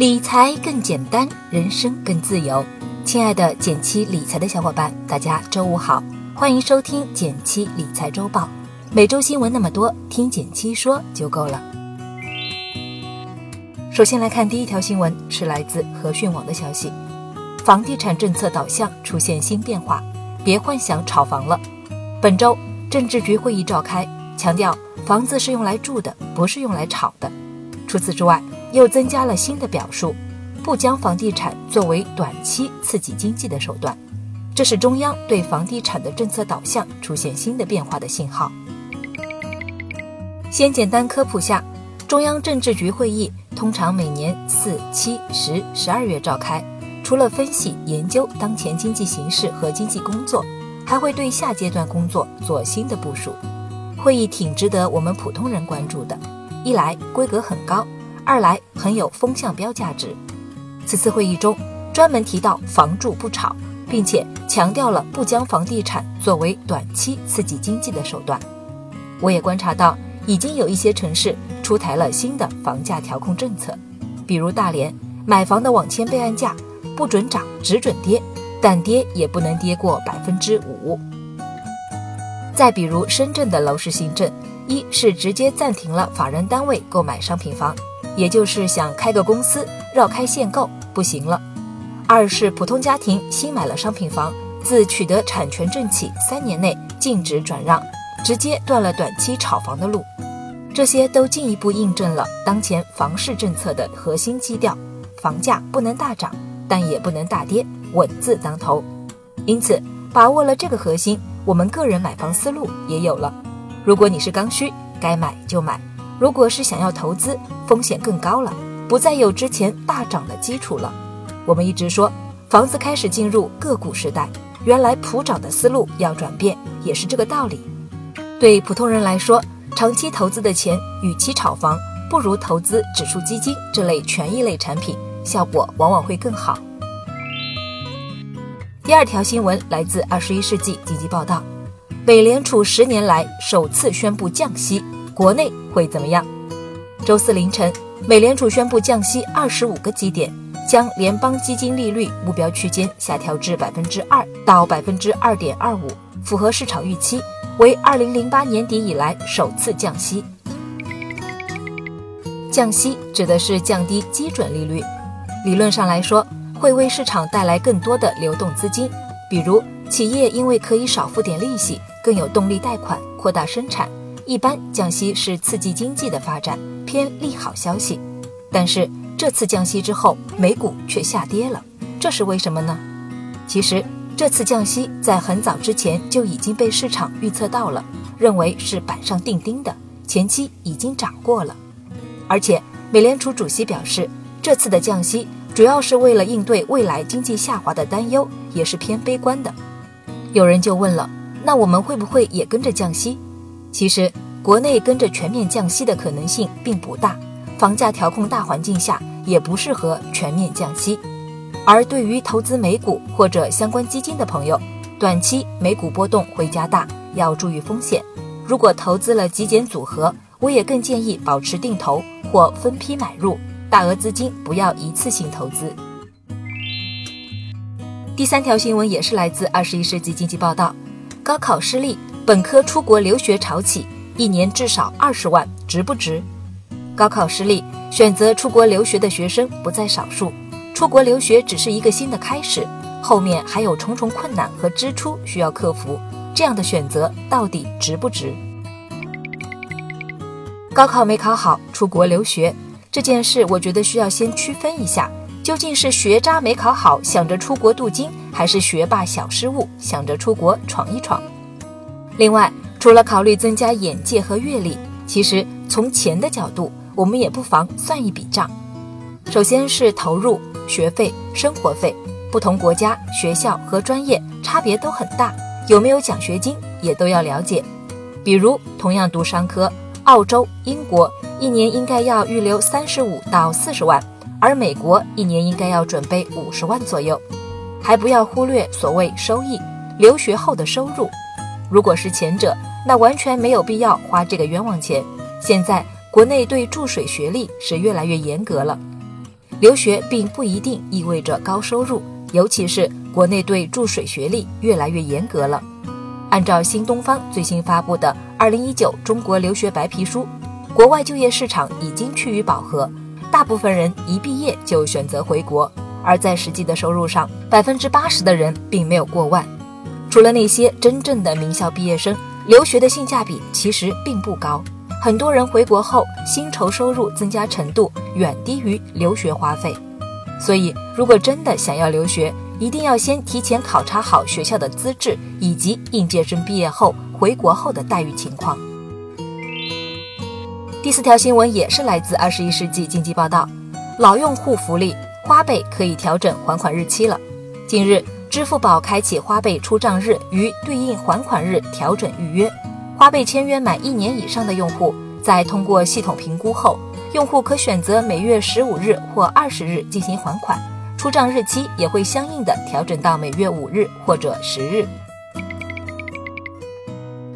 理财更简单，人生更自由。亲爱的减七理财的小伙伴，大家周五好，欢迎收听减七理财周报。每周新闻那么多，听减七说就够了。首先来看第一条新闻，是来自和讯网的消息：房地产政策导向出现新变化，别幻想炒房了。本周政治局会议召开，强调房子是用来住的，不是用来炒的。除此之外，又增加了新的表述，不将房地产作为短期刺激经济的手段，这是中央对房地产的政策导向出现新的变化的信号。先简单科普下，中央政治局会议通常每年四、七、十、十二月召开，除了分析研究当前经济形势和经济工作，还会对下阶段工作做新的部署。会议挺值得我们普通人关注的。一来规格很高，二来很有风向标价值。此次会议中专门提到“房住不炒”，并且强调了不将房地产作为短期刺激经济的手段。我也观察到，已经有一些城市出台了新的房价调控政策，比如大连，买房的网签备案价不准涨，只准跌，但跌也不能跌过百分之五。再比如深圳的楼市新政。一是直接暂停了法人单位购买商品房，也就是想开个公司绕开限购不行了；二是普通家庭新买了商品房，自取得产权证起三年内禁止转让，直接断了短期炒房的路。这些都进一步印证了当前房市政策的核心基调：房价不能大涨，但也不能大跌，稳字当头。因此，把握了这个核心，我们个人买房思路也有了。如果你是刚需，该买就买；如果是想要投资，风险更高了，不再有之前大涨的基础了。我们一直说，房子开始进入个股时代，原来普涨的思路要转变，也是这个道理。对普通人来说，长期投资的钱，与其炒房，不如投资指数基金这类权益类产品，效果往往会更好。第二条新闻来自《二十一世纪经济报道》。美联储十年来首次宣布降息，国内会怎么样？周四凌晨，美联储宣布降息二十五个基点，将联邦基金利率目标区间下调至百分之二到百分之二点二五，符合市场预期，为二零零八年底以来首次降息。降息指的是降低基准利率，理论上来说，会为市场带来更多的流动资金，比如企业因为可以少付点利息。更有动力贷款扩大生产，一般降息是刺激经济的发展，偏利好消息。但是这次降息之后，美股却下跌了，这是为什么呢？其实这次降息在很早之前就已经被市场预测到了，认为是板上钉钉的，前期已经涨过了。而且美联储主席表示，这次的降息主要是为了应对未来经济下滑的担忧，也是偏悲观的。有人就问了。那我们会不会也跟着降息？其实国内跟着全面降息的可能性并不大，房价调控大环境下也不适合全面降息。而对于投资美股或者相关基金的朋友，短期美股波动会加大，要注意风险。如果投资了极简组合，我也更建议保持定投或分批买入，大额资金不要一次性投资。第三条新闻也是来自《二十一世纪经济报道》。高考失利，本科出国留学潮起，一年至少二十万，值不值？高考失利，选择出国留学的学生不在少数。出国留学只是一个新的开始，后面还有重重困难和支出需要克服。这样的选择到底值不值？高考没考好，出国留学这件事，我觉得需要先区分一下。究竟是学渣没考好，想着出国镀金，还是学霸小失误，想着出国闯一闯？另外，除了考虑增加眼界和阅历，其实从钱的角度，我们也不妨算一笔账。首先是投入学费、生活费，不同国家、学校和专业差别都很大，有没有奖学金也都要了解。比如，同样读商科，澳洲、英国一年应该要预留三十五到四十万。而美国一年应该要准备五十万左右，还不要忽略所谓收益，留学后的收入。如果是前者，那完全没有必要花这个冤枉钱。现在国内对注水学历是越来越严格了，留学并不一定意味着高收入，尤其是国内对注水学历越来越严格了。按照新东方最新发布的《二零一九中国留学白皮书》，国外就业市场已经趋于饱和，大部分人一毕业就选择回国，而在实际的收入上，百分之八十的人并没有过万。除了那些真正的名校毕业生，留学的性价比其实并不高。很多人回国后，薪酬收入增加程度远低于留学花费，所以如果真的想要留学，一定要先提前考察好学校的资质以及应届生毕业后回国后的待遇情况。第四条新闻也是来自《二十一世纪经济报道》，老用户福利，花呗可以调整还款日期了。近日，支付宝开启花呗出账日与对应还款日调整预约。花呗签约满一年以上的用户，在通过系统评估后，用户可选择每月十五日或二十日进行还款，出账日期也会相应的调整到每月五日或者十日。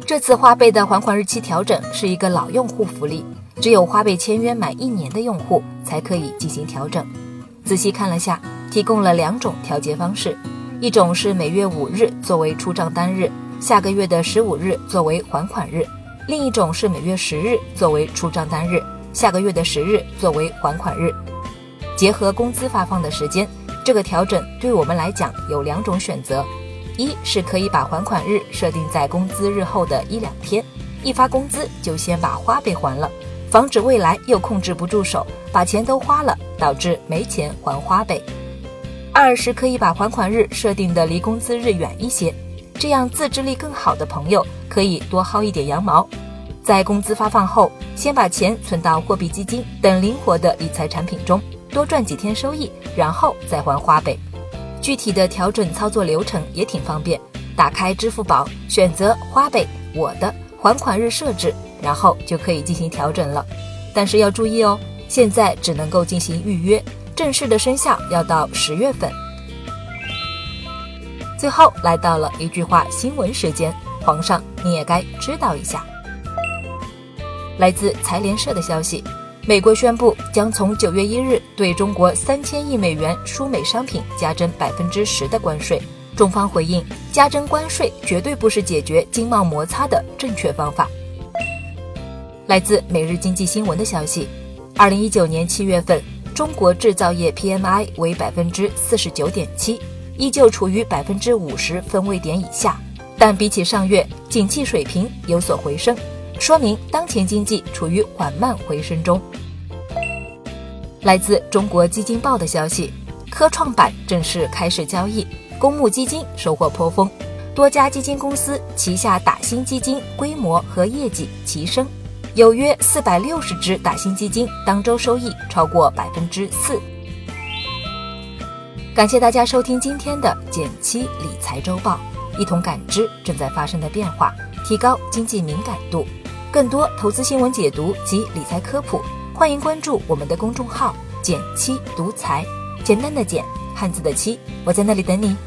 这次花呗的还款日期调整是一个老用户福利，只有花呗签约满一年的用户才可以进行调整。仔细看了下，提供了两种调节方式，一种是每月五日作为出账单日。下个月的十五日作为还款日，另一种是每月十日作为出账单日，下个月的十日作为还款日。结合工资发放的时间，这个调整对我们来讲有两种选择：一是可以把还款日设定在工资日后的一两天，一发工资就先把花呗还了，防止未来又控制不住手，把钱都花了，导致没钱还花呗；二是可以把还款日设定的离工资日远一些。这样自制力更好的朋友可以多薅一点羊毛，在工资发放后，先把钱存到货币基金等灵活的理财产品中，多赚几天收益，然后再还花呗。具体的调整操作流程也挺方便，打开支付宝，选择花呗我的还款日设置，然后就可以进行调整了。但是要注意哦，现在只能够进行预约，正式的生效要到十月份。最后来到了一句话新闻时间，皇上你也该知道一下。来自财联社的消息，美国宣布将从九月一日对中国三千亿美元输美商品加征百分之十的关税。中方回应，加征关税绝对不是解决经贸摩擦的正确方法。来自每日经济新闻的消息，二零一九年七月份，中国制造业 PMI 为百分之四十九点七。依旧处于百分之五十分位点以下，但比起上月，景气水平有所回升，说明当前经济处于缓慢回升中。来自中国基金报的消息，科创板正式开市交易，公募基金收获颇丰，多家基金公司旗下打新基金规模和业绩齐升，有约四百六十只打新基金当周收益超过百分之四。感谢大家收听今天的减七理财周报，一同感知正在发生的变化，提高经济敏感度。更多投资新闻解读及理财科普，欢迎关注我们的公众号“减七独财”，简单的减，汉字的七，我在那里等你。